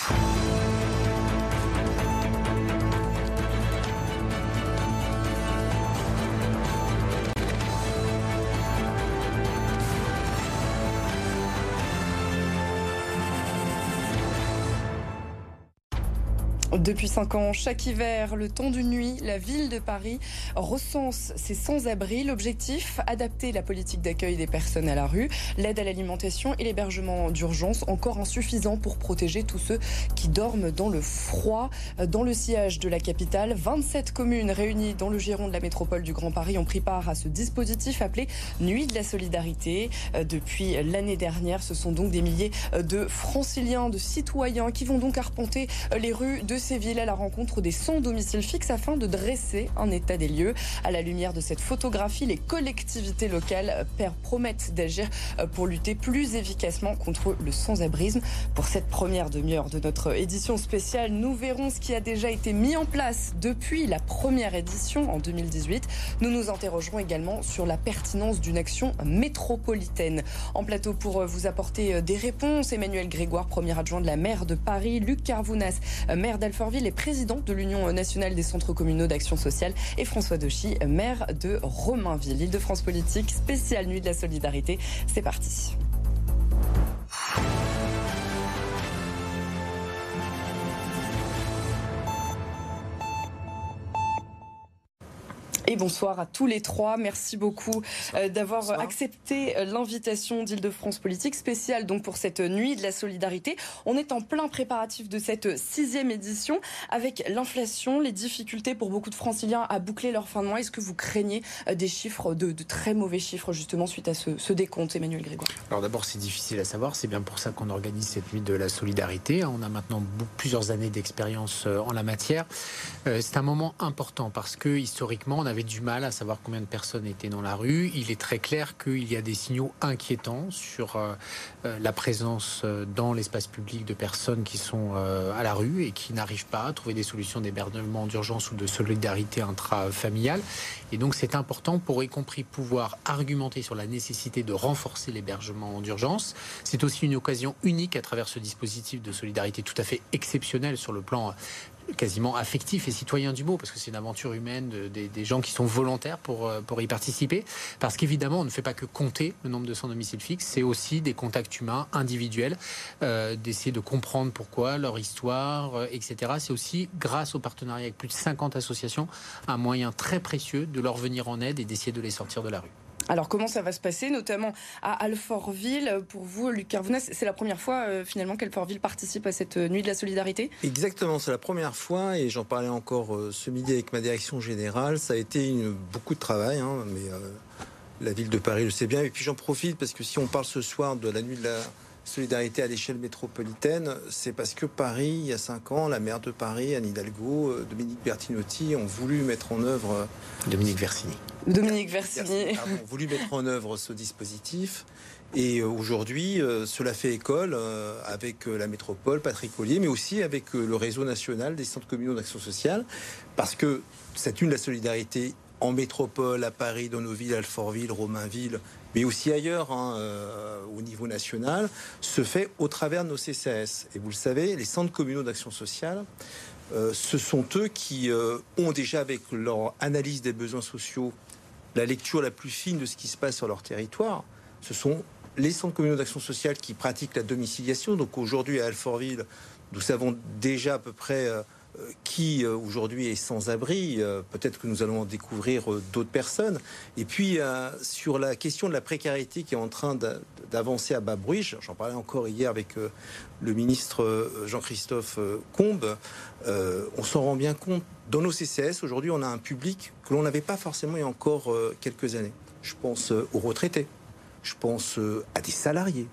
you Depuis cinq ans, chaque hiver, le temps d'une nuit, la ville de Paris recense ses sans-abri. L'objectif, adapter la politique d'accueil des personnes à la rue, l'aide à l'alimentation et l'hébergement d'urgence, encore insuffisant pour protéger tous ceux qui dorment dans le froid. Dans le sillage de la capitale, 27 communes réunies dans le giron de la métropole du Grand Paris ont pris part à ce dispositif appelé Nuit de la solidarité. Depuis l'année dernière, ce sont donc des milliers de franciliens, de citoyens qui vont donc arpenter les rues de ces villes à la rencontre des sans domicile fixe afin de dresser un état des lieux. À la lumière de cette photographie, les collectivités locales promettent d'agir pour lutter plus efficacement contre le sans-abrisme. Pour cette première demi-heure de notre édition spéciale, nous verrons ce qui a déjà été mis en place depuis la première édition en 2018. Nous nous interrogerons également sur la pertinence d'une action métropolitaine. En plateau pour vous apporter des réponses, Emmanuel Grégoire, premier adjoint de la maire de Paris, Luc Carvounas, maire d'Alfortville et président de l'Union nationale des centres communaux d'action sociale, et François Dochy, maire de Romainville. Île-de-France Politique, spéciale nuit de la solidarité. C'est parti. Et bonsoir à tous les trois. Merci beaucoup euh, d'avoir Bonsoir. accepté euh, l'invitation d'Île-de-France Politique spéciale donc pour cette nuit de la solidarité. On est en plein préparatif de cette sixième édition avec l'inflation, les difficultés pour beaucoup de franciliens à boucler leur fin de mois. Est-ce que vous craignez euh, des chiffres, de, de très mauvais chiffres justement suite à ce, ce décompte, Emmanuel Grégoire? Alors d'abord, c'est difficile à savoir. C'est bien pour ça qu'on organise cette nuit de la solidarité. On a maintenant plusieurs années d'expérience en la matière. C'est un moment important parce que historiquement, on avait du mal à savoir combien de personnes étaient dans la rue. Il est très clair qu'il y a des signaux inquiétants sur euh, euh, la présence euh, dans l'espace public de personnes qui sont à la rue et qui n'arrivent pas à trouver des solutions d'hébergement d'urgence ou de solidarité intrafamiliale. Et donc c'est important pour y compris pouvoir argumenter sur la nécessité de renforcer l'hébergement d'urgence. C'est aussi une occasion unique à travers ce dispositif de solidarité tout à fait exceptionnel sur le plan quasiment affectif et citoyen du mot, parce que c'est une aventure humaine de- des, gens qui sont volontaires pour, euh, pour y participer. Parce qu'évidemment, on ne fait pas que compter le nombre de sans domicile fixe, c'est aussi des contacts humains individuels, euh, d'essayer de comprendre pourquoi, leur histoire, euh, etc. C'est aussi, grâce au partenariat avec plus de 50 associations, un moyen très précieux de leur venir en aide et d'essayer de les sortir de la rue. Alors comment ça va se passer, notamment à Alfortville Pour vous, Luc Carvounas, c'est la première fois euh, finalement qu'Alfortville participe à cette euh, nuit de la solidarité? Exactement, c'est la première fois et j'en parlais encore euh, ce midi avec ma direction générale. Ça a été beaucoup de travail, hein, mais la ville de Paris le sait bien. Et puis j'en profite parce que si on parle ce soir de la nuit de la solidarité à l'échelle métropolitaine, c'est parce que Paris, il y a cinq ans, la maire de Paris, Anne Hidalgo, euh, Dominique Bertinotti ont voulu mettre en œuvre euh, Dominique Versini. Dominique Versini. pardon, ont voulu mettre en œuvre ce dispositif. Et euh, aujourd'hui, cela fait école avec la métropole, Patrick Collier, mais aussi avec le réseau national des centres communaux d'action sociale, parce que cette une de la solidarité en métropole, à Paris, dans nos villes, Alfortville, Romainville, mais aussi ailleurs, hein, euh, au niveau national, se fait au travers de nos CCAS. Et vous le savez, les centres communaux d'action sociale, euh, ce sont eux qui euh, ont déjà, avec leur analyse des besoins sociaux, la lecture la plus fine de ce qui se passe sur leur territoire. Ce sont les centres communaux d'action sociale qui pratiquent la domiciliation. Donc aujourd'hui à Alfortville, nous savons déjà à peu près qui euh, aujourd'hui est sans abri. Euh, Peut-être que nous allons en découvrir euh, d'autres personnes. Et puis sur la question de la précarité qui est en train d'a- d'avancer à bas bruit, j'en parlais encore hier avec le ministre Jean-Christophe Combes, on s'en rend bien compte. Dans nos CCS, aujourd'hui, on a un public que l'on n'avait pas forcément il y a encore quelques années. Je pense aux retraités, je pense à des salariés,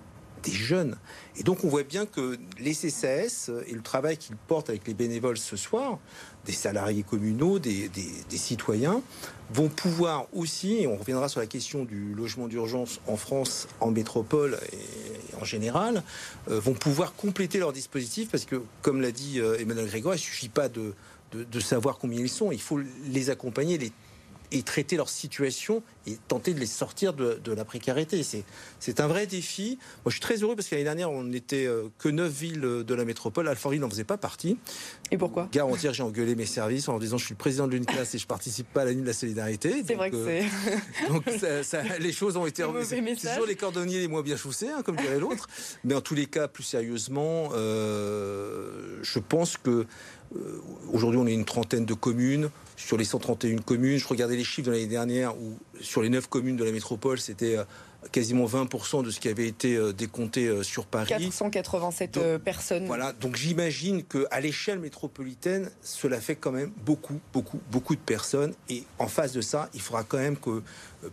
des jeunes. Et donc on voit bien que les CCAS et le travail qu'ils portent avec les bénévoles ce soir, des salariés communaux, des, citoyens, vont pouvoir aussi, et on reviendra sur la question du logement d'urgence en France, en métropole et en général, euh, vont pouvoir compléter leur dispositif parce que, comme l'a dit euh, Emmanuel Grégoire, il ne suffit pas de, savoir combien ils sont, il faut les accompagner, les et traiter leur situation et tenter de les sortir de, la précarité. C'est un vrai défi. Moi, je suis très heureux parce qu'année dernière, on n'était euh, que neuf villes de la métropole. Alfortville n'en faisait pas partie. Et pourquoi? Garantir, j'ai engueulé mes services en disant je suis le président de l'une classe et je participe pas à la nuit de la solidarité. C'est vrai que euh, c'est. donc les choses ont été. C'est toujours les cordonniers les moins bien chaussés, hein, comme dirait l'autre. Mais en tous les cas, plus sérieusement, euh, je pense que aujourd'hui, on est une trentaine de communes sur les 131 communes. Je regardais les chiffres de l'année dernière où sur les 9 communes de la métropole, c'était euh, quasiment 20% de ce qui avait été euh, décompté euh, sur Paris. 487 personnes. Voilà, donc j'imagine qu'à l'échelle métropolitaine, cela fait quand même beaucoup, beaucoup, beaucoup de personnes. Et en face de ça, il faudra quand même que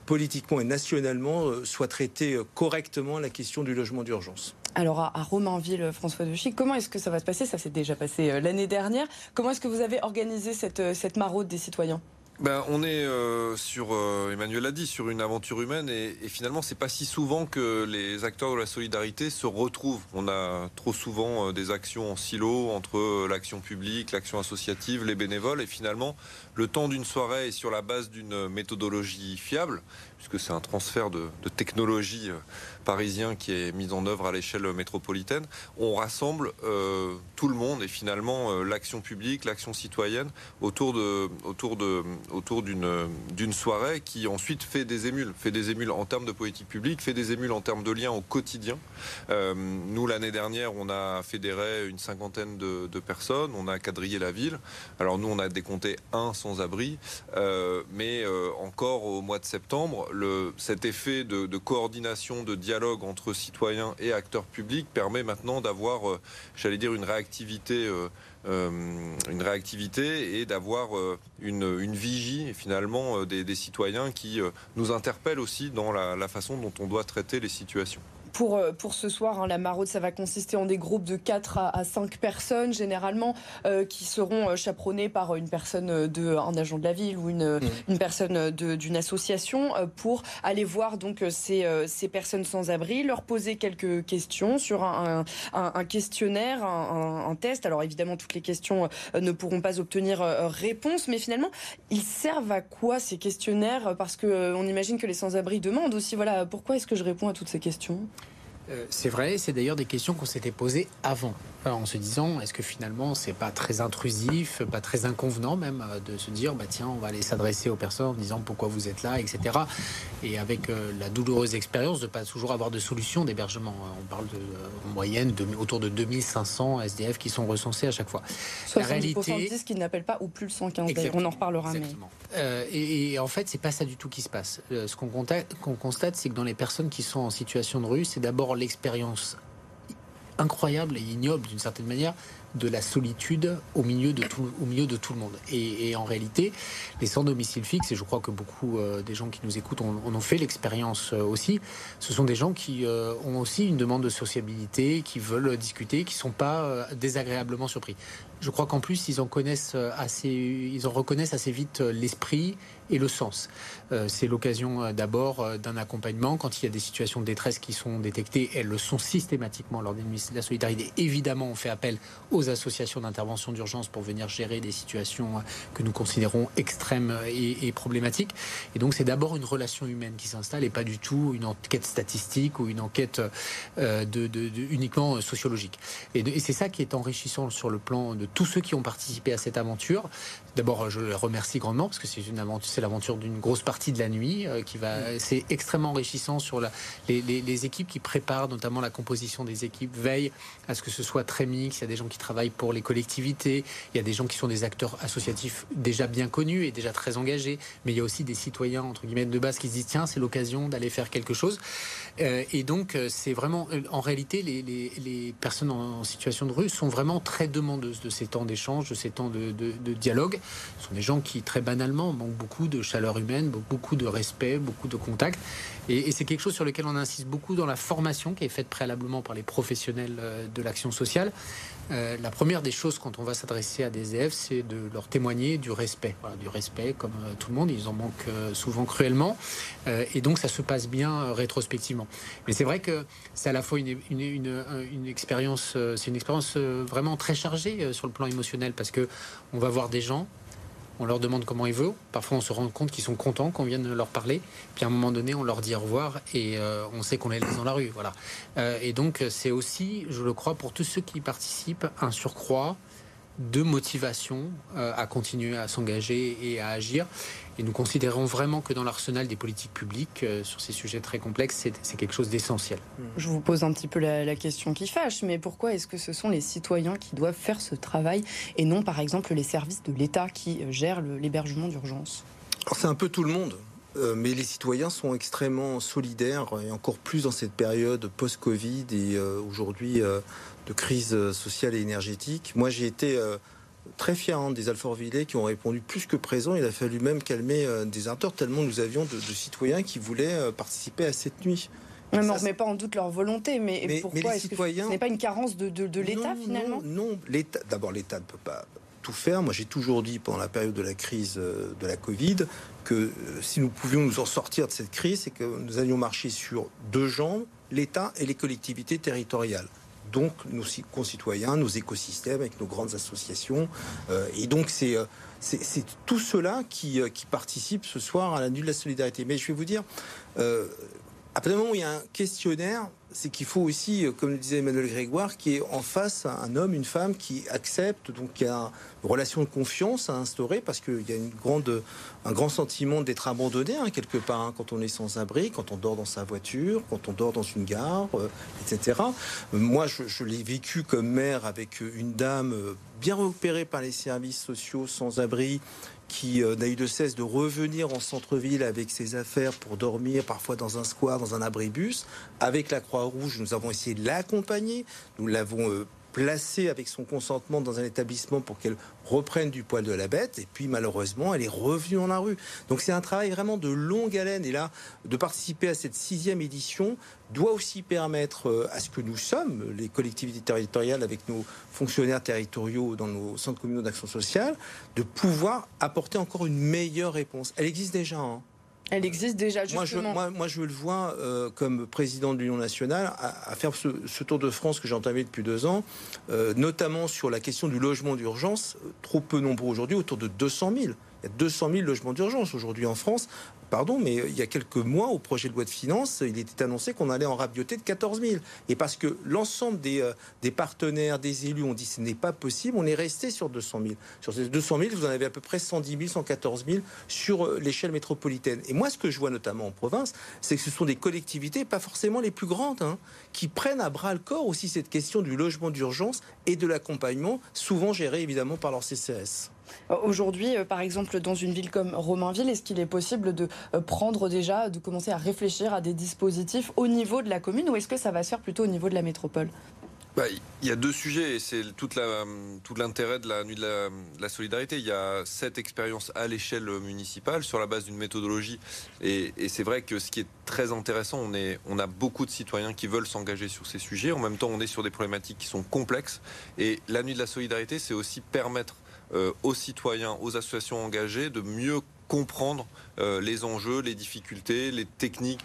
politiquement et nationalement soit traitée correctement la question du logement d'urgence. Alors à, Romainville, François Chic, comment est-ce que ça va se passer? Ça s'est déjà passé euh, l'année dernière. Comment est-ce que vous avez organisé cette, euh, cette maraude des citoyens? Ben, on est euh, sur, Emmanuel l'a dit, sur une aventure humaine et, et finalement c'est pas si souvent que les acteurs de la solidarité se retrouvent. On a trop souvent des actions en silo entre l'action publique, l'action associative, les bénévoles et finalement le temps d'une soirée est sur la base d'une méthodologie fiable puisque c'est un transfert de, de technologie parisien qui est mis en œuvre à l'échelle métropolitaine, on rassemble euh, tout le monde et finalement euh, l'action publique, l'action citoyenne autour de autour de autour d'une d'une soirée qui ensuite fait des émules, fait des émules en termes de politique publique, fait des émules en termes de liens au quotidien. Euh, nous l'année dernière, on a fédéré une cinquantaine de, personnes, on a quadrillé la ville. Alors nous, on a décompté un sans-abri, mais encore au mois de septembre, cet effet de, coordination, de dialogue entre citoyens et acteurs publics permet maintenant d'avoir, euh, j'allais dire, une réactivité. Euh, euh, une réactivité et d'avoir une, une, vigie finalement des, citoyens qui nous interpellent aussi dans la façon dont on doit traiter les situations pour, euh, pour ce soir, hein, la maraude, ça va consister en des groupes de 4 à, 5 personnes, généralement, euh, qui seront euh, chaperonnés par une personne, de, un agent de la ville ou une, mmh. une personne d'une association, pour aller voir donc ces, ces personnes sans abri, leur poser quelques questions sur un, un, questionnaire, un, test. Alors évidemment, toutes les questions ne pourront pas obtenir réponse, mais finalement, ils servent à quoi ces questionnaires? Parce que on imagine que les sans-abri demandent aussi, voilà, pourquoi est-ce que je réponds à toutes ces questions? Euh, c'est vrai, c'est d'ailleurs des questions qu'on s'était posées avant en se disant est-ce que finalement c'est pas très intrusif, pas très inconvenant même euh, de se dire bah tiens on va aller s'adresser aux personnes en disant pourquoi vous êtes là, etc. Et avec euh, la douloureuse expérience de pas toujours avoir de solution d'hébergement. On parle de, en moyenne de, autour de 2500 SDF qui sont recensés à chaque fois. 70% la réalité, qui n'appellent pas ou plus le 115. On en reparlera. et, en fait c'est pas ça du tout qui se passe. ce qu'on constate c'est que dans les personnes qui sont en situation de rue, c'est d'abord l'expérience incroyable et ignoble d'une certaine manière de la solitude au milieu de tout, le monde. Et, en réalité, les sans domicile fixe, et je crois que beaucoup euh, des gens qui nous écoutent en ont, fait l'expérience euh, aussi, ce sont des gens qui euh, ont aussi une demande de sociabilité, qui veulent discuter, qui ne sont pas désagréablement surpris. Je crois qu'en plus, ils en connaissent assez, ils en reconnaissent assez vite l'esprit et le sens. Euh, c'est l'occasion euh, d'abord euh, d'un accompagnement. Quand il y a des situations de détresse qui sont détectées, elles le sont systématiquement lors des nuits de la solidarité. Évidemment, on fait appel aux associations d'intervention d'urgence pour venir gérer des situations que nous considérons extrêmes et, problématiques. Et donc, c'est d'abord une relation humaine qui s'installe et pas du tout une enquête statistique ou une enquête uniquement sociologique. Et, et c'est ça qui est enrichissant sur le plan de tous ceux qui ont participé à cette aventure. D'abord, je les remercie grandement parce que c'est une aventure, c'est l'aventure d'une grosse partie de la nuit euh, qui va. C'est extrêmement enrichissant sur la, les, équipes qui préparent, notamment la composition des équipes, veillent à ce que ce soit très mix. Il y a des gens qui travaillent pour les collectivités, il y a des gens qui sont des acteurs associatifs déjà bien connus et déjà très engagés, mais il y a aussi des citoyens entre guillemets de base qui se disent tiens, c'est l'occasion d'aller faire quelque chose. Euh, et donc, euh, c'est vraiment, en réalité, les, les, personnes en, situation de rue sont vraiment très demandeuses de ces temps d'échange, de ces temps de, de dialogue. Ce sont des gens qui, très banalement, manquent beaucoup de chaleur humaine, beaucoup de respect, beaucoup de contact. Et, c'est quelque chose sur lequel on insiste beaucoup dans la formation qui est faite préalablement par les professionnels de l'action sociale. La première des choses quand on va s'adresser à des élèves, c'est de leur témoigner du respect. du respect, comme tout le monde, ils en manquent souvent cruellement. et donc ça se passe bien rétrospectivement. Mais c'est vrai que c'est à la fois une, une, une expérience, c'est une expérience vraiment très chargée sur le plan émotionnel parce que on va voir des gens, on leur demande comment ils vont. Parfois, on se rend compte qu'ils sont contents qu'on vienne leur parler. Puis à un moment donné, on leur dit au revoir et euh, on sait qu'on les laisse dans la rue. Voilà. Euh, et donc, c'est aussi, je le crois, pour tous ceux qui participent, un surcroît de motivation euh, à continuer à s'engager et à agir. Et nous considérons vraiment que dans l'arsenal des politiques publiques, euh, sur ces sujets très complexes, c'est quelque chose d'essentiel. Je vous pose un petit peu la, question qui fâche, mais pourquoi est-ce que ce sont les citoyens qui doivent faire ce travail et non, par exemple, les services de l'État qui euh, gèrent l'hébergement d'urgence? C'est un peu tout le monde. Euh, mais les citoyens sont extrêmement solidaires et encore plus dans cette période post-Covid et aujourd'hui de crise sociale et énergétique. Moi, j'ai été très fiers hein, des Alfortvillais qui ont répondu plus que présent. Il a fallu même calmer euh, des acteurs tellement nous avions de, citoyens qui voulaient euh, participer à cette nuit. on ne remet pas en doute leur volonté, mais, pourquoi est-ce que ce n'est pas une carence de, l'État finalement Non, l'État. D'abord, l'État ne peut pas tout faire. Moi, j'ai toujours dit pendant la période de la crise euh, de la Covid que si nous pouvions nous en sortir de cette crise, c'est que nous allions marcher sur deux jambes, l'État et les collectivités territoriales donc nos concitoyens, nos écosystèmes, avec nos grandes associations. Euh, et donc c'est euh, c'est tout cela qui, euh, qui participe ce soir à la nuit de la solidarité. Mais je vais vous dire, à partir du moment où il y a un questionnaire, c'est qu'il faut aussi, euh, comme le disait Emmanuel Grégoire, qu'il y ait en face un homme, une femme qui accepte, donc qui a une relation de confiance à instaurer, parce qu'il y a un grand sentiment d'être abandonné hein, quelque part, hein, quand on est sans abri, quand on dort dans sa voiture, quand on dort dans une gare, euh, etc. Moi, je, je l'ai vécu comme mère avec une dame euh, bien repérée par les services sociaux, sans abri, qui euh, n'a eu de cesse de revenir en centre-ville avec ses affaires pour dormir, parfois dans un square, dans un abribus. Avec la Croix-Rouge, nous avons essayé de l'accompagner. Nous l'avons euh, placée avec son consentement dans un établissement pour qu'elle reprenne du poil de la bête. Et puis malheureusement, elle est revenue dans la rue. Donc c'est un travail vraiment de longue haleine. Et là, de participer à cette sixième édition doit aussi permettre euh, à ce que nous sommes, les collectivités territoriales, avec nos fonctionnaires territoriaux dans nos centres communaux d'action sociale, de pouvoir apporter encore une meilleure réponse. Elle existe déjà. Hein. Elle existe déjà, justement. Moi, je, moi, je le vois euh, comme président de l'Union nationale à, faire ce, tour de France que j'ai entamé depuis deux ans, euh, notamment sur la question du logement d'urgence, trop peu nombreux aujourd'hui, autour de 200 000. Il y a 200 000 logements d'urgence aujourd'hui en France, pardon, mais il y a quelques mois, au projet de loi de finances, il était annoncé qu'on allait en rabioter de 14 000. Et parce que l'ensemble des, euh, des partenaires, des élus ont dit ce n'est pas possible, on est resté sur 200 000. Sur ces 200 000, vous en avez à peu près 110 000, 114 000 sur euh, l'échelle métropolitaine. Et moi, ce que je vois notamment en province, c'est que ce sont des collectivités, pas forcément les plus grandes, hein, qui prennent à bras le corps aussi cette question du logement d'urgence et de l'accompagnement, souvent géré évidemment par leur CCS. Aujourd'hui, euh, par exemple, dans une ville comme Romainville, est-ce qu'il est possible de euh, prendre déjà, de commencer à réfléchir à des dispositifs au niveau de la commune ou est-ce que ça va se faire plutôt au niveau de la métropole? Bah, il y a deux sujets et c'est tout l'intérêt de la nuit de la, solidarité. Il y a cette expérience à l'échelle municipale sur la base d'une méthodologie et, c'est vrai que ce qui est très intéressant, on, a beaucoup de citoyens qui veulent s'engager sur ces sujets. En même temps, on est sur des problématiques qui sont complexes et la nuit de la solidarité, c'est aussi permettre euh, aux citoyens, aux associations engagées de mieux comprendre euh, les enjeux, les difficultés, les techniques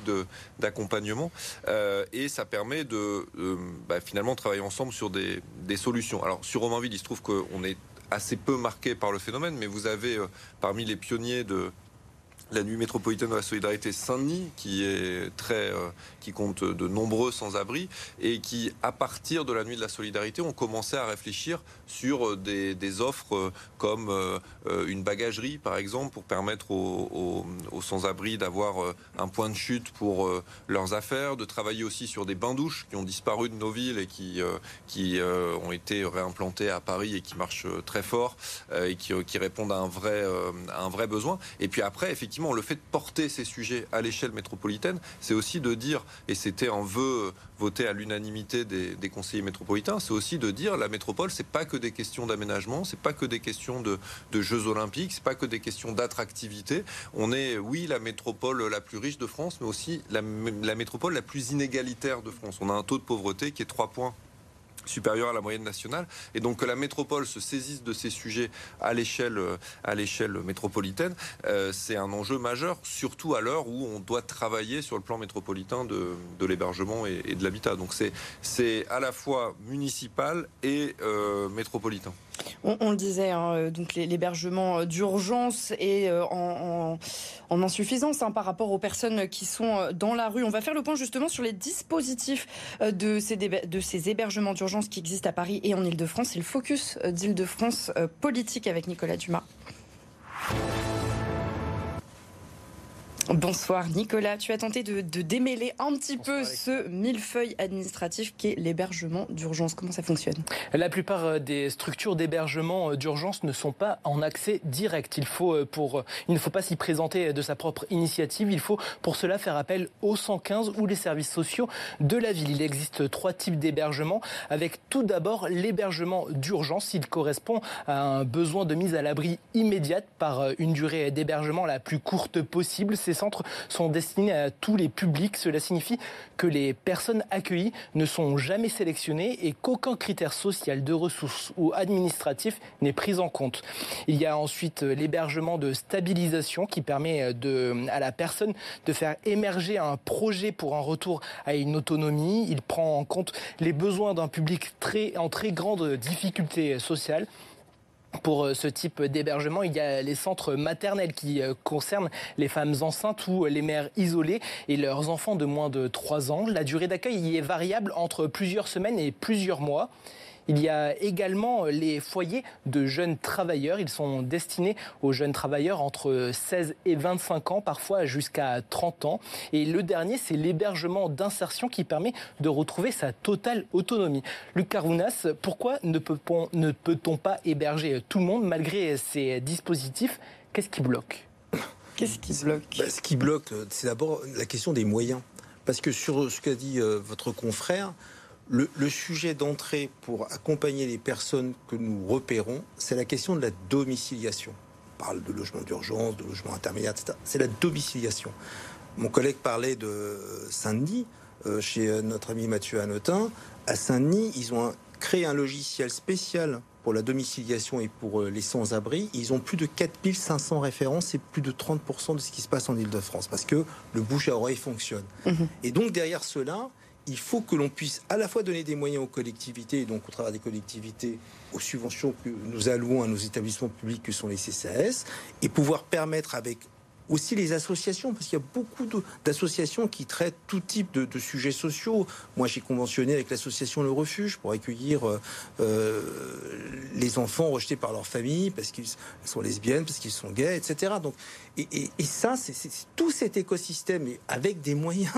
d'accompagnement. Euh, et ça permet de bah, finalement travailler ensemble sur des, solutions. Alors sur Romainville, il se trouve qu'on est assez peu marqué par le phénomène, mais vous avez parmi les pionniers de, la nuit métropolitaine de la solidarité Saint-Denis, qui est très, euh, qui compte de nombreux sans-abri et qui, à partir de la nuit de la solidarité, ont commencé à réfléchir sur euh, des, offres euh, comme une bagagerie, par exemple, pour permettre aux, sans-abri d'avoir un point de chute pour leurs affaires, de travailler aussi sur des bains-douches qui ont disparu de nos villes et qui, qui ont été réimplantés à Paris et qui marchent très fort et qui, répondent à un vrai, à un vrai besoin. Et puis après, effectivement le fait de porter ces sujets à l'échelle métropolitaine, c'est aussi de dire, et c'était un vœu voté à l'unanimité des, conseillers métropolitains, c'est aussi de dire la métropole, c'est pas que des questions d'aménagement, c'est pas que des questions de, Jeux olympiques, c'est pas que des questions d'attractivité. On est, oui, la métropole la plus riche de France, mais aussi la, la métropole la plus inégalitaire de France. On a un taux de pauvreté qui est 3 points supérieure à la moyenne nationale. Et donc que la métropole se saisisse de ces sujets à l'échelle métropolitaine, euh, c'est un enjeu majeur, surtout à l'heure où on doit travailler sur le plan métropolitain de, l'hébergement et, de l'habitat. Donc c'est c'est à la fois municipal et euh, métropolitain. On, le disait, hein, euh, donc l'hébergement d'urgence est en, insuffisance hein, par rapport aux personnes qui sont dans la rue. On va faire le point justement sur les dispositifs de ces, hébergements d'urgence qui existe à Paris et en Ile-de-France. C'est le focus euh, d'Île-de-France euh, politique avec Nicolas Dumas. Bonsoir Nicolas, tu as tenté de, démêler un petit peu ce millefeuille administratif qui est l'hébergement d'urgence. Comment ça fonctionne? La plupart euh, des structures d'hébergement euh, d'urgence ne sont pas en accès direct. Il, faut euh, pour, il ne faut pas s'y présenter de sa propre initiative. Il faut pour cela faire appel au 115 ou les services sociaux de la ville. Il existe trois types d'hébergement avec tout d'abord l'hébergement d'urgence. Il correspond à un besoin de mise à l'abri immédiate par une durée d'hébergement la plus courte possible. C'est centres sont destinés à tous les publics. Cela signifie que les personnes accueillies ne sont jamais sélectionnées et qu'aucun critère social de ressources ou administratif n'est pris en compte. Il y a ensuite l'hébergement de stabilisation qui permet de, à la personne de faire émerger un projet pour un retour à une autonomie. Il prend en compte les besoins d'un public en très grande difficulté sociale. Pour euh, ce type d'hébergement, il y a les centres maternels qui euh, concernent les femmes enceintes ou les mères isolées et leurs enfants de moins de 3 ans. La durée d'accueil y est variable entre plusieurs semaines et plusieurs mois. Il y a également les foyers de jeunes travailleurs. Ils sont destinés aux jeunes travailleurs entre 16 et 25 ans, parfois jusqu'à 30 ans. Et le dernier, c'est l'hébergement d'insertion qui permet de retrouver sa totale autonomie. Luc Carounas, pourquoi ne peut-on pas héberger tout le monde malgré ces dispositifs? Qu'est-ce qui bloque? Qu'est-ce qui bloque? Bah, Ce qui bloque, c'est d'abord la question des moyens. Parce que sur ce qu'a dit euh, votre confrère, le, sujet d'entrée pour accompagner les personnes que nous repérons, c'est la question de la domiciliation. On parle de logement d'urgence, de logement intermédiaire, etc. C'est la domiciliation. Mon collègue parlait de Saint-Denis, euh, chez euh, notre ami Mathieu Hanotin. À Saint-Denis, ils ont créé un logiciel spécial pour la domiciliation et pour euh, les sans-abri. Ils ont plus de 4500 références et plus de 30% de ce qui se passe en Ile-de-France parce que le bouche à oreille fonctionne. Mhm. Et donc derrière cela, il faut que l'on puisse à la fois donner des moyens aux collectivités, donc au travers des collectivités, aux subventions que nous allouons à nos établissements publics que sont les CCAS, et pouvoir permettre avec aussi les associations, parce qu'il y a beaucoup d'associations qui traitent tout type de, sujets sociaux. Moi, j'ai conventionné avec l'association Le Refuge pour accueillir euh, euh, les enfants rejetés par leur famille parce qu'ils sont lesbiennes, parce qu'ils sont gays, etc. Donc, et, ça, c'est tout cet écosystème, avec des moyens.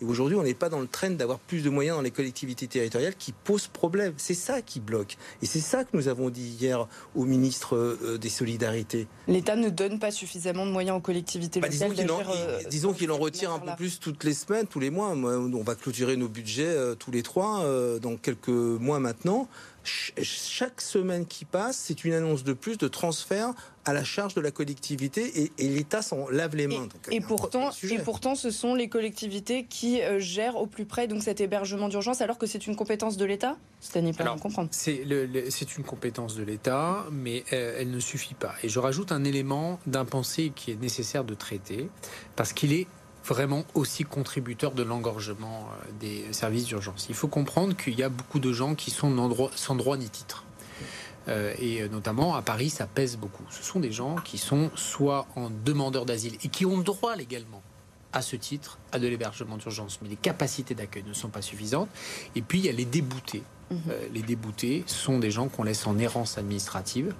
Et aujourd'hui, on n'est pas dans le train d'avoir plus de moyens dans les collectivités territoriales qui posent problème. C'est ça qui bloque. Et c'est ça que nous avons dit hier au ministre euh, des Solidarités. L'État ne donne pas suffisamment de moyens aux collectivités bah, locales. disons qu'il en, euh, retire un peu plus toutes les semaines, tous les mois. On va clôturer nos budgets euh, tous les trois dans quelques mois maintenant chaque semaine qui passe, c'est une annonce de plus de transfert à la charge de la collectivité et, l'État s'en lave les mains. Et, pourtant, et pourtant, ce sont les collectivités qui euh, gèrent au plus près donc cet hébergement d'urgence, alors que c'est une compétence de l'État? C'est à comprendre. C'est une compétence de l'État, mais euh, elle ne suffit pas. Et je rajoute un élément d'impensé qui est nécessaire de traiter, parce qu'il est vraiment aussi contributeur de l'engorgement euh, des services d'urgence. Il faut comprendre qu'il y a beaucoup de gens qui sont sans droit ni titre. Euh, et euh, notamment à Paris, ça pèse beaucoup. Ce sont des gens qui sont soit en demandeur d'asile et qui ont droit légalement à ce titre à de l'hébergement d'urgence, mais les capacités d'accueil ne sont pas suffisantes. Et puis il y a les déboutés. Mhm. les déboutés sont des gens qu'on laisse en errance administrative,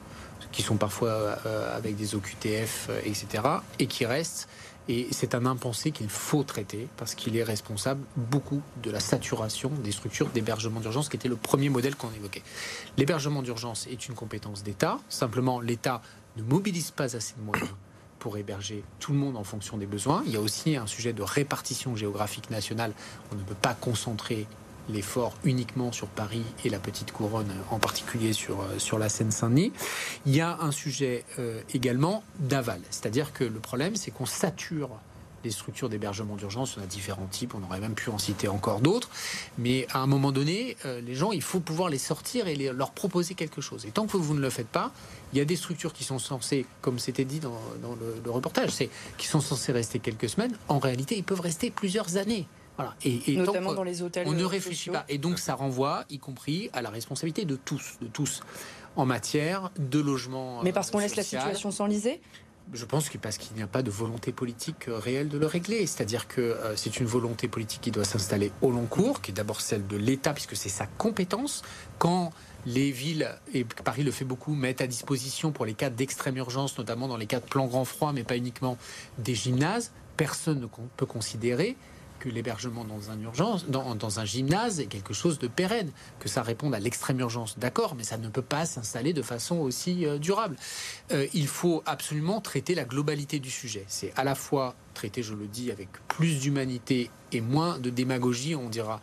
qui sont parfois avec des OQTF, etc., et qui restent et c'est un impensé qu'il faut traiter parce qu'il est responsable beaucoup de la saturation des structures d'hébergement d'urgence qui était le premier modèle qu'on évoquait. L'hébergement d'urgence est une compétence d'État. Simplement, l'État ne mobilise pas assez de moyens pour héberger tout le monde en fonction des besoins. Il y a aussi un sujet de répartition géographique nationale. On ne peut pas concentrer l'effort uniquement sur Paris et la petite couronne, en particulier sur, euh, sur la Seine-Saint-Denis. Il y a un sujet euh, également d'aval, c'est-à-dire que le problème, c'est qu'on sature les structures d'hébergement d'urgence, on a différents types, on aurait même pu en citer encore d'autres, mais à un moment donné, euh, les gens, il faut pouvoir les sortir et leur proposer quelque chose. Et tant que vous ne le faites pas, il y a des structures qui sont censées, comme c'était dit dans, le, reportage, c'est qui sont censées rester quelques semaines. En réalité, ils peuvent rester plusieurs années. Voilà. Et, Notamment dans les hôtels. On ne réfléchit pas. Et donc ça renvoie, y compris, à la responsabilité de tous, de tous, en matière de logement. Mais parce qu'on laisse la situation s'enliser? Je pense que parce qu'il n'y a pas de volonté politique euh, réelle de le régler. C'est-à-dire que euh, c'est une volonté politique qui doit s'installer au long cours, qui est d'abord celle de l'État, puisque c'est sa compétence. Quand les villes, et Paris le fait beaucoup, mettent à disposition pour les cas d'extrême urgence, notamment dans les cas de plan grand froid, mais pas uniquement des gymnases, personne ne peut considérer l'hébergement dans un urgence, dans, un gymnase est quelque chose de pérenne, que ça réponde à l'extrême urgence, d'accord, mais ça ne peut pas s'installer de façon aussi euh, durable. Euh, il faut absolument traiter la globalité du sujet. C'est à la fois traiter, je le dis, avec plus d'humanité et moins de démagogie, on dira,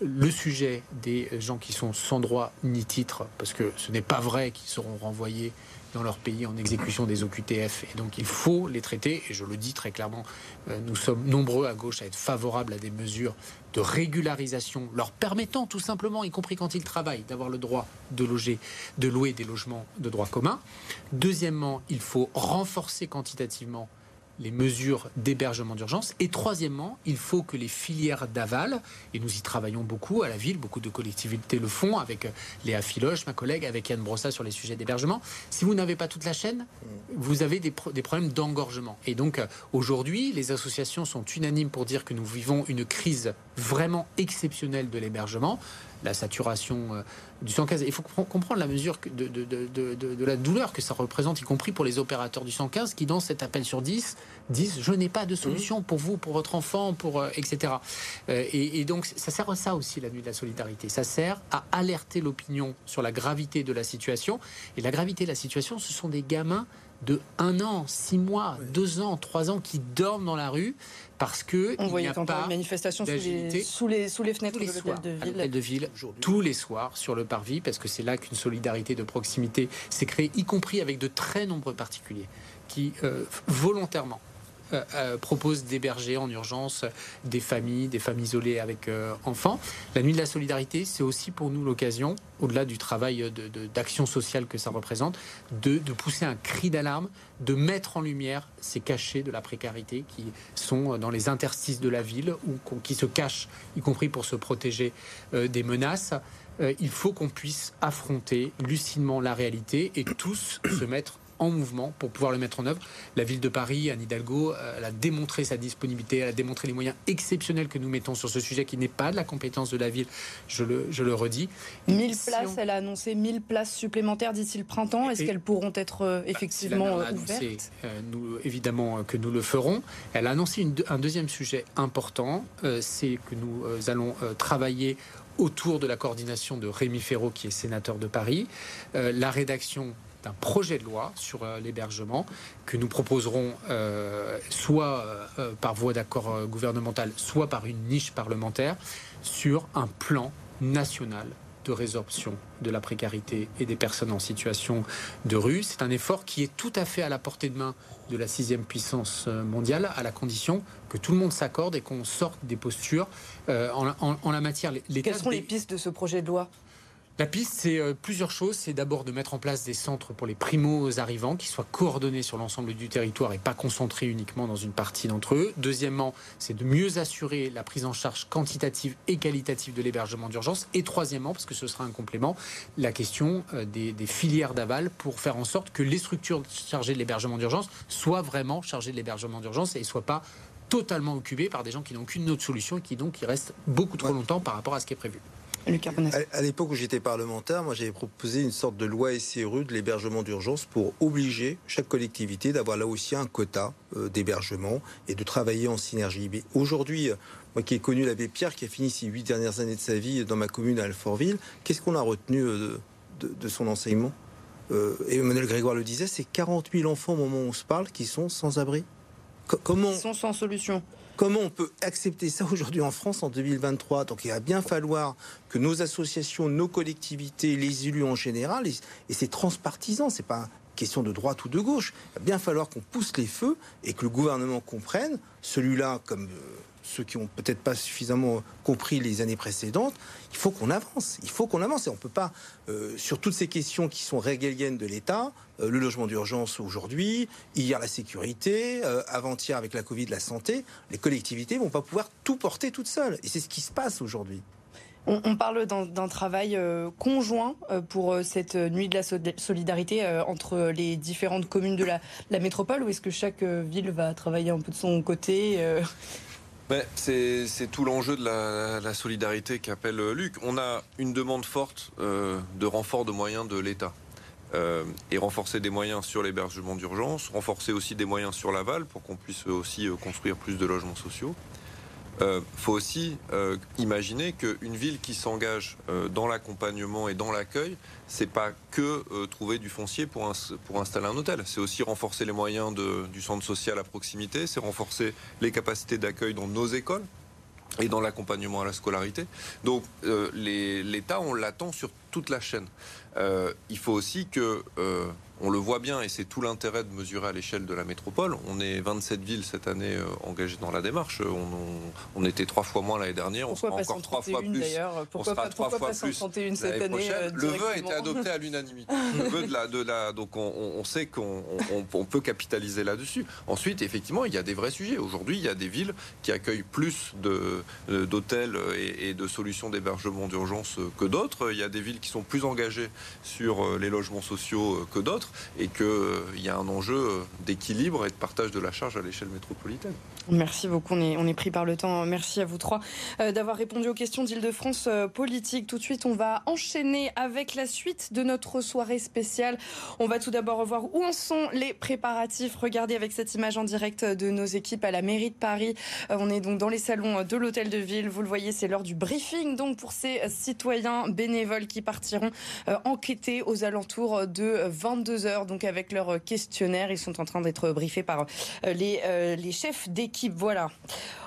le sujet des gens qui sont sans droit ni titre, parce que ce n'est pas vrai qu'ils seront renvoyés dans leur pays en exécution des OQTF. Et donc il faut les traiter, et je le dis très clairement, euh, nous sommes nombreux à gauche à être favorables à des mesures de régularisation, leur permettant tout simplement, y compris quand ils travaillent, d'avoir le droit de loger, de louer des logements de droit commun. Deuxièmement, il faut renforcer quantitativement les mesures d'hébergement d'urgence. Et troisièmement, il faut que les filières d'aval, et nous y travaillons beaucoup à la ville, beaucoup de collectivités le font, avec euh, Léa Filoche, ma collègue, avec Yann Brossa sur les sujets d'hébergement. Si vous n'avez pas toute la chaîne, vous avez des, problèmes d'engorgement. Et donc euh, aujourd'hui, les associations sont unanimes pour dire que nous vivons une crise vraiment exceptionnelle de l'hébergement la saturation euh, du 115. Il faut comprendre la mesure de, de, la douleur que ça représente, y compris pour les opérateurs du 115 qui, dans cet appel sur 10, disent Je n'ai pas de solution mmh. pour vous, pour votre enfant, pour, euh, etc. Euh, et, donc, ça sert à ça aussi, la nuit de la solidarité. Ça sert à alerter l'opinion sur la gravité de la situation. Et la gravité de la situation, ce sont des gamins de un an, six mois, deux ans, trois ans qui dorment dans la rue parce que on il n'y a pas une manifestation sous les, sous les, sous les fenêtres de l'hôtel de ville, tous les soirs sur le parvis, parce que c'est là qu'une solidarité de proximité s'est créée, y compris avec de très nombreux particuliers qui euh, volontairement euh, euh, propose d'héberger en urgence des familles, des familles isolées avec euh, enfants. La nuit de la solidarité, c'est aussi pour nous l'occasion, au-delà du travail d'action sociale que ça représente, de, pousser un cri d'alarme, de mettre en lumière ces cachets de la précarité qui sont dans les interstices de la ville ou qui se cachent, y compris pour se protéger des menaces il faut qu'on puisse affronter lucidement la réalité et tous se mettre en mouvement pour pouvoir le mettre en œuvre. La ville de Paris, Anne Hidalgo, euh, elle a démontré sa disponibilité, elle a démontré les moyens exceptionnels que nous mettons sur ce sujet qui n'est pas de la compétence de la ville, je le, je le redis. 1000 places, elle a annoncé 1000 places supplémentaires d'ici le printemps. Est-ce qu'elles pourront être euh, bah, effectivement euh, ouvertes? nous, Évidemment que nous le ferons. Elle a annoncé un deuxième sujet important, c'est que nous allons travailler autour de la coordination de Rémi Ferraud, qui est sénateur de Paris, la rédaction d'un projet de loi sur euh, l'hébergement que nous proposerons euh, soit euh, par voie d'accord gouvernemental, soit par une niche parlementaire sur un plan national de résorption de la précarité et des personnes en situation de rue. C'est un effort qui est tout à fait à la portée de main de la sixième puissance mondiale, à la condition que tout le monde s'accorde et qu'on sorte des postures en, la matière. Quelles sont les pistes de ce projet de loi? La piste, c'est euh, plusieurs choses. C'est d'abord de mettre en place des centres pour les primos arrivants qui soient coordonnés sur l'ensemble du territoire et pas concentrés uniquement dans une partie d'entre eux. Deuxièmement, c'est de mieux assurer la prise en charge quantitative et qualitative de l'hébergement d'urgence. Et troisièmement, parce que ce sera un complément, la question euh, des, filières d'aval pour faire en sorte que les structures chargées de l'hébergement d'urgence soient vraiment chargées de l'hébergement d'urgence et ne soient pas totalement occupées par des gens qui n'ont qu'une autre solution et qui donc y restent beaucoup trop longtemps par rapport à ce qui est prévu. À, l'époque où j'étais parlementaire, moi j'avais proposé une sorte de loi SRU de l'hébergement d'urgence pour obliger chaque collectivité d'avoir là aussi un quota euh, d'hébergement et de travailler en synergie. Mais aujourd'hui, euh, moi qui ai connu l'abbé Pierre, qui a fini ses huit dernières années de sa vie dans ma commune à Alfortville, qu'est-ce qu'on a retenu euh, de, son enseignement? Emmanuel Grégoire le disait, c'est 40 000 enfants au moment où on se parle qui sont sans abri. comment? Ils sont sans solution. Comment on peut accepter ça aujourd'hui en France en 2023 Donc il va bien falloir que nos associations, nos collectivités, les élus en général, et, c'est transpartisan, c'est pas question de droite ou de gauche, il va bien falloir qu'on pousse les feux et que le gouvernement comprenne, celui-là comme... Ceux qui ont peut-être pas suffisamment compris les années précédentes, il faut qu'on avance. Il faut qu'on avance. Et on ne peut pas, euh, sur toutes ces questions qui sont régaliennes de l'État, euh, le logement d'urgence aujourd'hui, hier la sécurité, euh, avant-hier avec la Covid la santé, les collectivités vont pas pouvoir tout porter toutes seules. Et c'est ce qui se passe aujourd'hui. On, parle d'un travail conjoint pour cette nuit de la solidarité entre les différentes communes de la, la métropole ou est-ce que chaque ville va travailler un peu de son côté c'est tout l'enjeu de la, solidarité qu'appelle euh, Luc. On a une demande forte euh, de renfort de moyens de l'État. Euh, et renforcer des moyens sur l'hébergement d'urgence, renforcer aussi des moyens sur l'aval pour qu'on puisse aussi construire plus de logements sociaux. Euh, faut aussi euh, imaginer qu'une ville qui s'engage euh, dans l'accompagnement et dans l'accueil, c'est pas que trouver du foncier pour, pour installer un hôtel. C'est aussi renforcer les moyens du centre social à proximité, c'est renforcer les capacités d'accueil dans nos écoles et dans l'accompagnement à la scolarité. Donc l'État, on l'attend sur toute la chaîne. il faut aussi que on le voit bien et c'est tout l'intérêt de mesurer à l'échelle de la métropole. On est 27 villes cette année euh, engagées dans la démarche. On, était trois fois moins l'année dernière. on sera encore trois fois plus. Pourquoi, pas, trois fois plus cette année euh, Le vœu a été adopté à l'unanimité. le vœu de la, de la, donc on, sait qu'on peut capitaliser là-dessus. Ensuite, effectivement, il y a des vrais sujets. Aujourd'hui, il y a des villes qui accueillent plus d'hôtels et, et de solutions d'hébergement d'urgence que d'autres. Il y a des villes qui sont plus engagées sur euh, les logements sociaux que d'autres et qu'il euh, y a un enjeu euh, d'équilibre et de partage de la charge à l'échelle métropolitaine. Merci beaucoup, on est, on est, pris par le temps. Merci à vous trois euh, d'avoir répondu aux questions d'Île-de-France politique. Tout de suite, on va enchaîner avec la suite de notre soirée spéciale. On va tout d'abord revoir où en sont les préparatifs. Regardez avec cette image en direct de nos équipes à la mairie de Paris. on est donc dans les salons de l'hôtel de ville. Vous le voyez, c'est l'heure du briefing donc pour ces citoyens bénévoles qui partiront enquêter aux alentours de 22 heures, donc avec leur questionnaire. Ils sont en train d'être briefés par euh, les, euh, les chefs d'équipe. Voilà.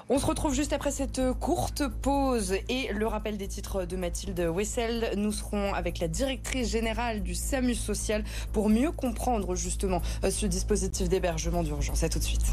On se retrouve juste après cette courte pause et le rappel des titres de Mathilde Wessel. Nous serons avec la directrice générale du SAMU social pour mieux comprendre justement euh, ce dispositif d'hébergement d'urgence. À tout de suite.